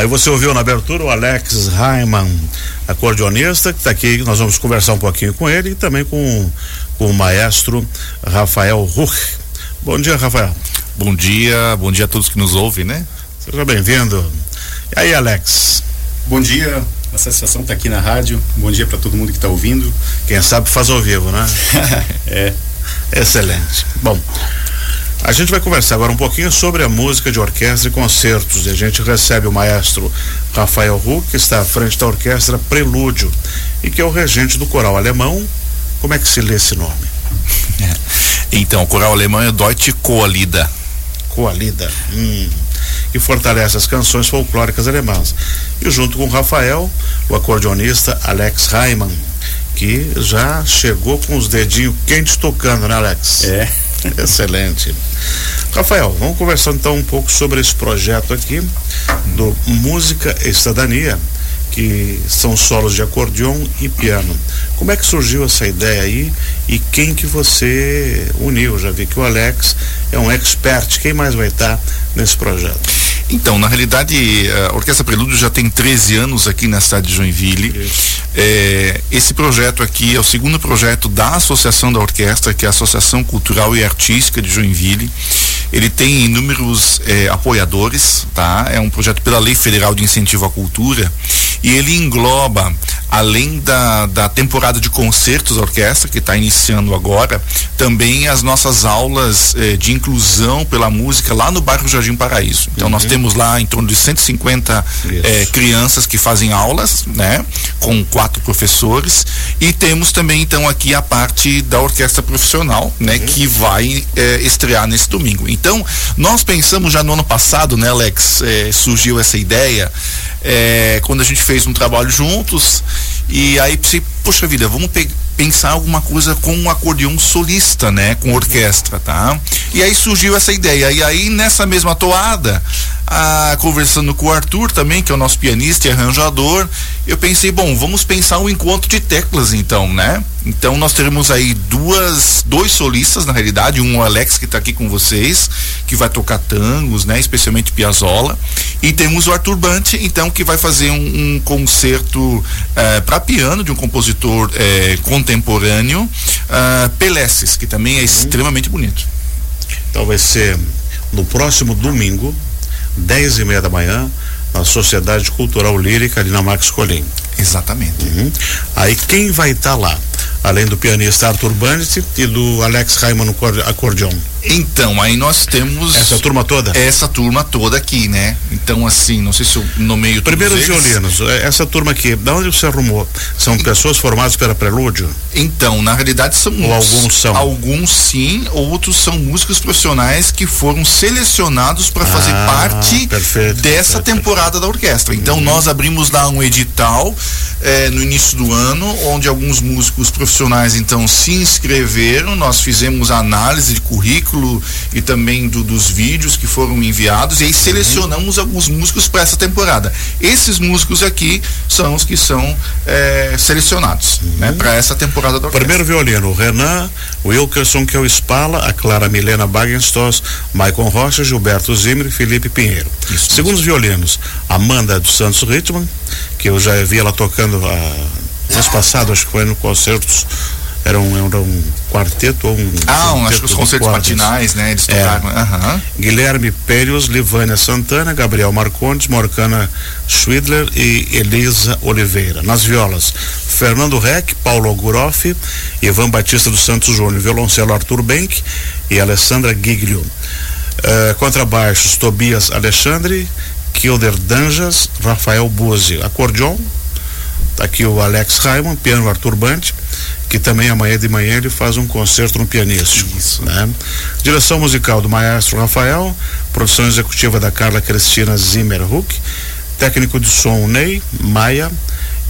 Aí você ouviu na abertura o Alex Raiman, acordeonista, que está aqui, nós vamos conversar um pouquinho com ele e também com, com o maestro Rafael Ruch. Bom dia, Rafael. Bom dia, bom dia a todos que nos ouvem, né? Seja bem-vindo. E aí, Alex? Bom dia, a satisfação está aqui na rádio. Bom dia para todo mundo que está ouvindo. Quem sabe faz ao vivo, né? é. Excelente. Bom, a gente vai conversar agora um pouquinho sobre a música de orquestra e concertos. E a gente recebe o maestro Rafael Huck, que está à frente da orquestra Prelúdio e que é o regente do coral alemão. Como é que se lê esse nome? Então, o coral alemão é Deutsche Coalida. Coalida. Hum. E fortalece as canções folclóricas alemãs. E junto com o Rafael, o acordeonista Alex Reimann, que já chegou com os dedinhos quentes tocando, né, Alex? É. Excelente. Rafael, vamos conversar então um pouco sobre esse projeto aqui do Música e Cidadania, que são solos de acordeon e piano. Como é que surgiu essa ideia aí e quem que você uniu? Já vi que o Alex é um expert. Quem mais vai estar nesse projeto? Então, na realidade, a Orquestra Prelúdio já tem 13 anos aqui na cidade de Joinville. É, esse projeto aqui é o segundo projeto da Associação da Orquestra, que é a Associação Cultural e Artística de Joinville. Ele tem inúmeros é, apoiadores, tá? É um projeto pela Lei Federal de Incentivo à Cultura e ele engloba, além da, da temporada de concertos da orquestra, que está iniciando agora, também as nossas aulas eh, de inclusão pela música lá no bairro Jardim Paraíso. Então uhum. nós temos lá em torno de 150 eh, crianças que fazem aulas, né? Com quatro professores. E temos também então aqui a parte da orquestra profissional, né? Uhum. Que vai eh, estrear nesse domingo. Então, nós pensamos já no ano passado, né, Alex? Eh, surgiu essa ideia é, quando a gente fez um trabalho juntos e aí pensei, poxa vida, vamos pensar alguma coisa com um acordeão solista, né? Com orquestra, tá? E aí surgiu essa ideia. E aí nessa mesma toada, ah, conversando com o Arthur também, que é o nosso pianista e arranjador, eu pensei, bom, vamos pensar um encontro de teclas então, né? Então nós teremos aí duas, dois solistas na realidade, um Alex que está aqui com vocês, que vai tocar tangos, né? Especialmente Piazzolla, e temos o Arthur Bante, então que vai fazer um, um concerto eh, para piano de um compositor eh, contemporâneo, uh, Peleces, que também é uhum. extremamente bonito. Então vai ser no próximo domingo, dez e meia da manhã, na Sociedade Cultural Lírica ali na Max Colim. Exatamente. Uhum. Aí quem vai estar tá lá? além do pianista Arthur Bandit e do Alex Raiman no acordeon. Então, aí nós temos. Essa turma toda? Essa turma toda aqui, né? Então, assim, não sei se eu nomeio Primeiro os violinos, é, essa turma aqui, da onde você arrumou? São pessoas formadas pela Prelúdio? Então, na realidade são. Ou alguns são? Alguns sim, outros são músicos profissionais que foram selecionados para ah, fazer parte perfeito, dessa perfeito, temporada da orquestra. Então, uhum. nós abrimos lá um edital eh, no início do ano, onde alguns músicos profissionais então se inscreveram, nós fizemos análise de currículo e também do, dos vídeos que foram enviados e aí selecionamos uhum. alguns músicos para essa temporada. Esses músicos aqui são os que são eh, selecionados uhum. né, para essa temporada da orquestra. Primeiro violino, o Renan, o Wilkerson, que é o Spala, a Clara Milena Bagenstos, Maicon Rocha, Gilberto Zimmer e Felipe Pinheiro. Isso Segundos violinos, Amanda dos Santos Ritman, que eu já vi ela tocando a, mês passado, acho que foi no concertos era um, era um quarteto ou um. Ah, um, acho que os concertos matinais, né? Eles tocaram. É. Uhum. Guilherme Périos, Livânia Santana, Gabriel Marcondes, Morcana Schwidler e Elisa Oliveira. Nas violas, Fernando Reck, Paulo Guroff, Ivan Batista dos Santos Júnior, violoncelo Arthur Benck e Alessandra Giglio. Uh, contrabaixos, Tobias Alexandre, Kilder Danjas, Rafael Buzzi. Acordeon, tá aqui o Alex Raimond, piano Arthur Bante, que também amanhã de manhã ele faz um concerto no pianístico. Isso. Né? Direção musical do maestro Rafael, produção executiva da Carla Cristina Zimmer Huck, técnico de som Ney Maia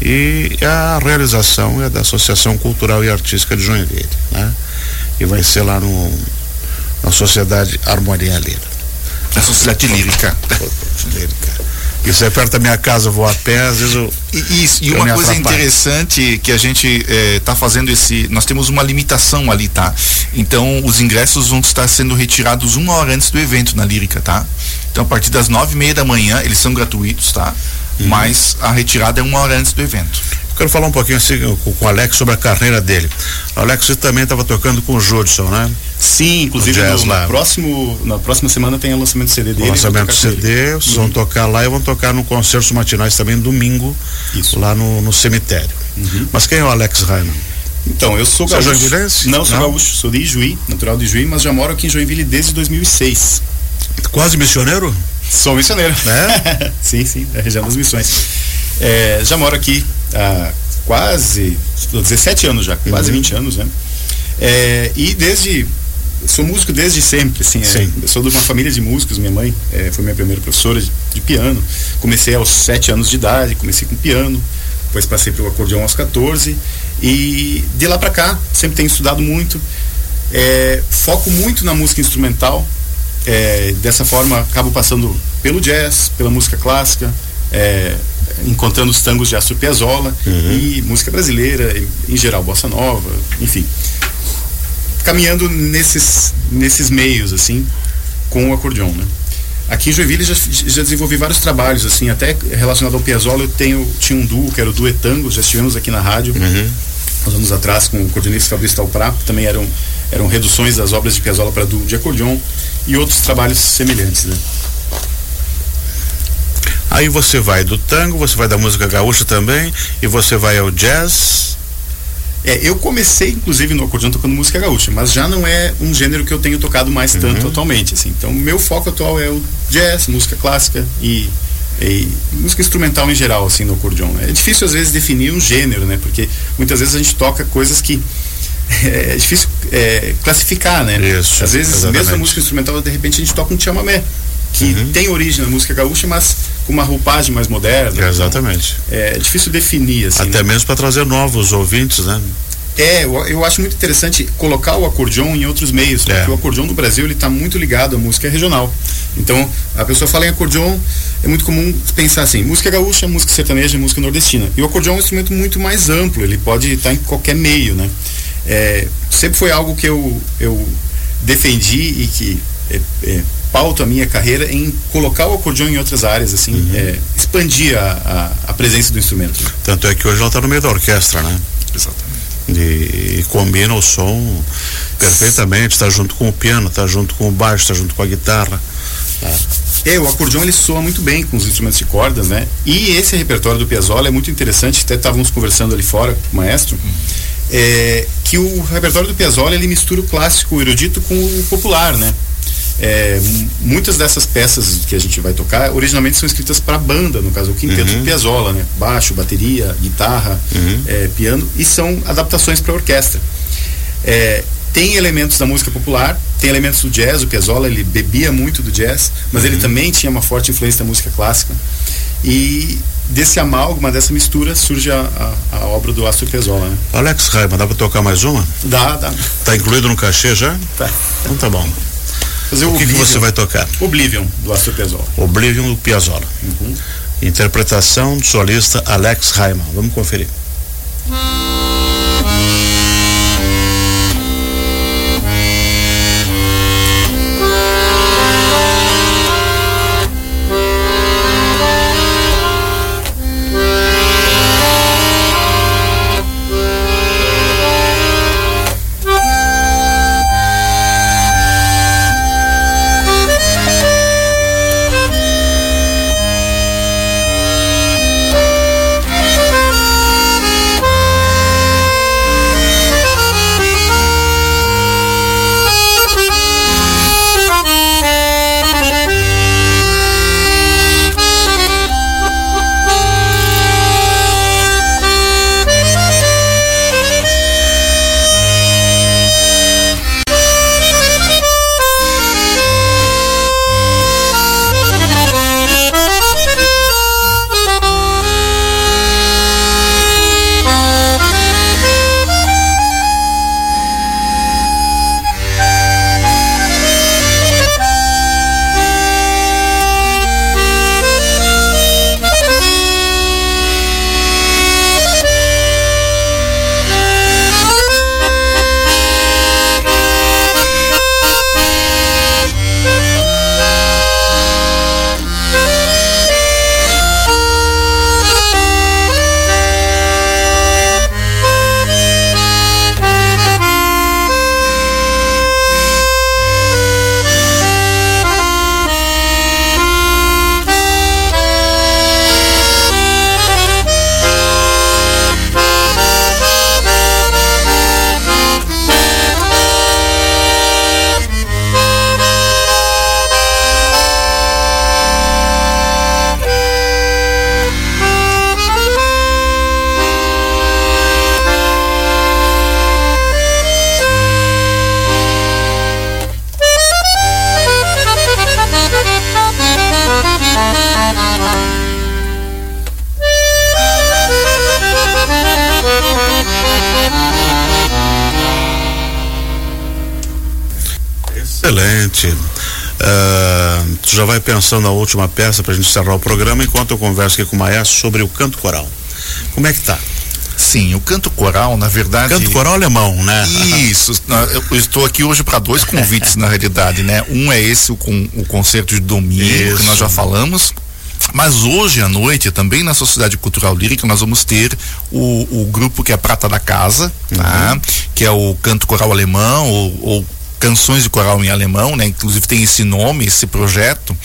e a realização é da Associação Cultural e Artística de Joinville, né? E vai ser lá no na Sociedade Harmonia Lira. A Sociedade Lírica. Lírica. Isso é perto da minha casa, eu vou a pé, às vezes eu. E, isso, e uma coisa interessante que a gente está eh, fazendo esse. Nós temos uma limitação ali, tá? Então os ingressos vão estar sendo retirados uma hora antes do evento na Lírica, tá? Então a partir das nove e meia da manhã, eles são gratuitos, tá? Uhum. Mas a retirada é uma hora antes do evento. Quero falar um pouquinho assim com, com o Alex sobre a carreira dele. O Alex você também estava tocando com o Judson, né? Sim, inclusive no, no próximo, na próxima semana tem o lançamento do CD dele. O lançamento do CD, vocês uhum. vão tocar lá e vão tocar no concerto matinais também domingo, Isso. lá no, no cemitério. Uhum. Mas quem é o Alex Raiman? Então, eu sou gaúcho. Você é Não, sou Não? gaúcho, sou de Ijuí, natural de Ijuí, mas já moro aqui em Joinville desde 2006. Quase missioneiro? Sou missioneiro. É? sim, sim, da região das missões. É, já moro aqui há quase 17 anos já, quase uhum. 20 anos, né? É, e desde sou músico desde sempre, assim. É, sou de uma família de músicos. Minha mãe é, foi minha primeira professora de, de, piano. Comecei aos 7 anos de idade, comecei com piano, depois passei pelo acordeão aos 14 e de lá para cá sempre tenho estudado muito. É, foco muito na música instrumental. É, dessa forma acabo passando pelo jazz, pela música clássica, é, encontrando os tangos de Astor Piazzolla uhum. e música brasileira, em, geral bossa nova, enfim caminhando nesses, nesses meios, assim, com o acordeon, né? Aqui em Joinville já, já desenvolvi vários trabalhos, assim, até relacionado ao Piazzolla, eu tenho, tinha um duo, que era o Duetango, já estivemos aqui na rádio, uhum. uns anos atrás, com o cordonista Fabrício Talprá, também eram, eram reduções das obras de Piazzolla para duo de acordeon, e outros trabalhos semelhantes, né? Aí você vai do tango, você vai da música gaúcha também, e você vai ao jazz, é, eu comecei, inclusive, no acordeão tocando música gaúcha, mas já não é um gênero que eu tenho tocado mais uhum. tanto atualmente. Assim. Então, meu foco atual é o jazz, música clássica e, e música instrumental em geral, assim, no acordeão. É difícil, às vezes, definir um gênero, né? Porque muitas vezes a gente toca coisas que é difícil é, classificar, né? Isso, às vezes, exatamente. mesmo a música instrumental, de repente, a gente toca um chamamé que uhum. tem origem na música gaúcha, mas com uma roupagem mais moderna. Exatamente. Então, é difícil definir assim. Até né? mesmo para trazer novos ouvintes, né? É, eu, eu, acho muito interessante colocar o acordeon em outros meios, porque é. o acordeon no Brasil ele está muito ligado à música regional. Então, a pessoa fala em acordeon, é muito comum pensar assim, música gaúcha, música sertaneja, música nordestina. E o acordeon é um instrumento muito mais amplo, ele pode estar tá em qualquer meio, né? É, sempre foi algo que eu, eu defendi e que é, é, pauto a minha carreira em colocar o acordeão em outras áreas, assim, uhum. é, expandir a, a, a, presença do instrumento. Tanto é que hoje ela está no meio da orquestra, né? Exatamente. E, e combina o som perfeitamente, está junto com o piano, está junto com o baixo, está junto com a guitarra. É. é, o acordeão ele soa muito bem com os instrumentos de cordas, né? E esse repertório do Piazzolla é muito interessante, até estávamos conversando ali fora com o maestro, é, que o repertório do Piazzolla ele mistura o clássico o erudito com o popular, né? É, muitas dessas peças que a gente vai tocar originalmente são escritas para banda, no caso o quinteto uhum. Piazzolla, né? Baixo, bateria, guitarra, uhum. é, piano e são adaptações para orquestra. É, tem elementos da música popular, tem elementos do jazz, o Piazzolla ele bebia muito do jazz, mas uhum. ele também tinha uma forte influência da música clássica. E desse amálgama, dessa mistura, surge a, a, a obra do Astor Piazzolla. Né? Alex Raiman, dá para tocar mais uma? Dá, dá. Tá incluído no cachê já? Tá. Então tá bom. Fazer o, o que, que, você vai tocar? Oblivion, do Astor Piazzolla. Oblivion do Piazzolla. Uhum. Interpretação do solista Alex Raiman. Vamos conferir. Já vai pensando na última peça para a gente encerrar o programa enquanto eu converso aqui com o Maestro sobre o canto coral. Como é que tá? Sim, o canto coral, na verdade. Canto coral alemão, né? Isso. Eu estou aqui hoje para dois convites, na realidade, né? Um é esse, o, o concerto de domingo, Isso. que nós já falamos. Mas hoje à noite, também na Sociedade Cultural Lírica, nós vamos ter o, o grupo que é Prata da Casa, tá? uhum. que é o canto coral alemão, ou, ou canções de coral em alemão, né? Inclusive tem esse nome, esse projeto,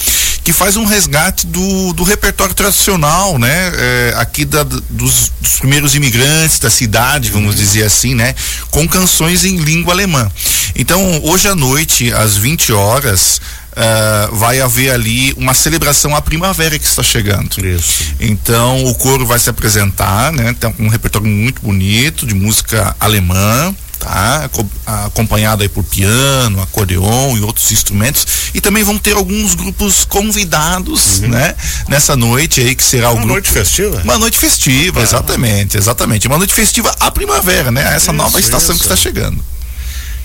que faz um resgate do, do repertório tradicional, né? É, aqui da, dos, dos, primeiros imigrantes da cidade, vamos uhum. dizer assim, né? Com canções em língua alemã. Então, hoje à noite, às 20 horas, Uh, vai haver ali uma celebração à primavera que está chegando. Isso. Então o coro vai se apresentar, né? Tem um repertório muito bonito de música alemã tá? Acompanhado aí por piano, acordeon e outros instrumentos. E também vão ter alguns grupos convidados, uhum. né? Nessa noite aí que será Uma o grupo. Uma noite festiva? Uma noite festiva, ah. exatamente, exatamente. Uma noite festiva à primavera, né? Essa isso, nova estação isso. que está chegando.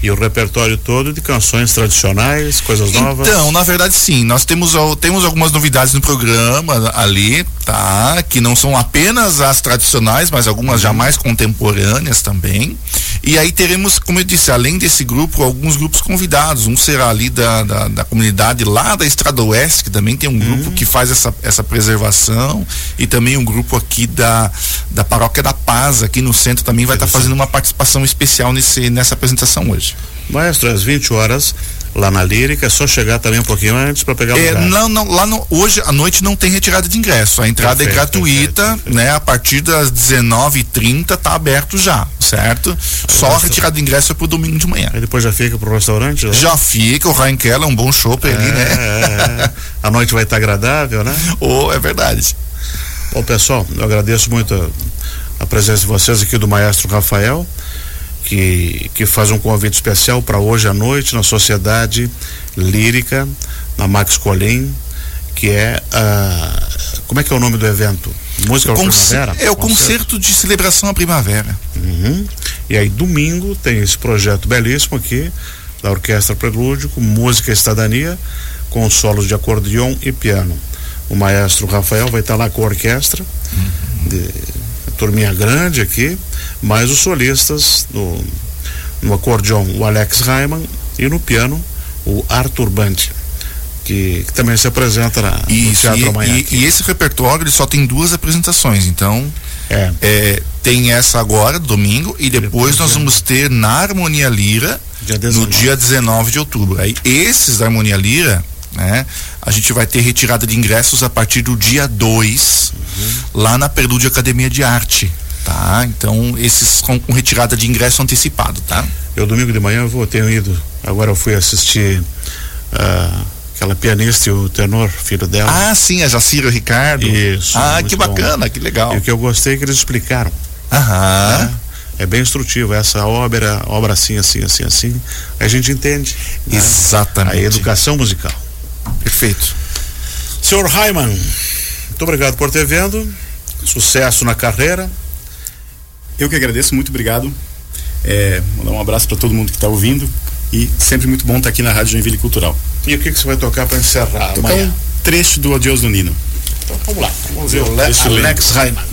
E o repertório todo de canções tradicionais, coisas novas? Então, na verdade, sim. Nós temos, temos algumas novidades no programa ali, tá? Que não são apenas as tradicionais, mas algumas uhum. já mais contemporâneas também. E aí teremos, como eu disse, além desse grupo, alguns grupos convidados. Um será ali da, da, da comunidade lá da Estrada Oeste, que também tem um grupo uhum. que faz essa, essa preservação. E também um grupo aqui da, da Paróquia da Paz, aqui no centro, também vai estar tá fazendo uma participação especial nesse, nessa apresentação hoje. Maestro, às 20 horas, lá na Lírica, é só chegar também um pouquinho antes para pegar o é, Não, não, lá no, hoje à noite não tem retirada de ingresso. A entrada é perfeito, é gratuita, perfeito, perfeito. né? A partir das 19h30 tá aberto já, certo? Aí só a retirada de ingresso é pro domingo de manhã. Aí depois já fica pro restaurante? Né? Já fica, o Reinkeller é um bom show é, ali, né? É, é. a noite vai estar tá agradável, né? Oh, é verdade. Bom, pessoal, eu agradeço muito a, a presença de vocês aqui do maestro Rafael que, que faz um convite especial para hoje à noite na Sociedade Lírica, na Max Colim, que é a. Como é que é o nome do evento? Música Conce Primavera? É o concerto. concerto de celebração à primavera. Uhum. E aí, domingo, tem esse projeto belíssimo aqui, da Orquestra Prelúdio, com música e cidadania, com solos de acordeon e piano. O maestro Rafael vai estar lá com a orquestra, uhum. de, turminha grande aqui, mais os solistas no, no acordeon o Alex Raiman e no piano o Arthur Bante. Que, que, também se apresenta na, Isso, no Teatro e, Amanhã. E, e, esse repertório ele só tem duas apresentações, então é. é tem essa agora, domingo, e depois, depois nós vamos ter na Harmonia Lira dia no dia 19 de outubro. Aí esses da Harmonia Lira, né? A gente vai ter retirada de ingressos a partir do dia 2, uhum. lá na Perlude Academia de Arte tá? Então, esses com, com, retirada de ingresso antecipado, tá? Eu domingo de manhã eu vou, tenho ido, agora eu fui assistir uh, aquela pianista e o tenor, filho dela. Ah, sim, a Jacira Ricardo. Isso. Ah, que bacana, bom. que legal. E o que eu gostei é que eles explicaram. Aham. Né? É bem instrutivo, essa obra, obra assim, assim, assim, assim, a gente entende. Né? Exatamente. A educação musical. Perfeito. Senhor Raiman, muito obrigado por ter vindo. Sucesso na carreira. Eu que agradeço, muito obrigado. É, mandar um abraço para todo mundo que está ouvindo e sempre muito bom estar tá aqui na Rádio Joinville Cultural. E o que, que você vai tocar para encerrar? Tocar amanhã? um trecho do Adeus do Nino. Então vamos lá, vamos ver o Le Alex Raiman.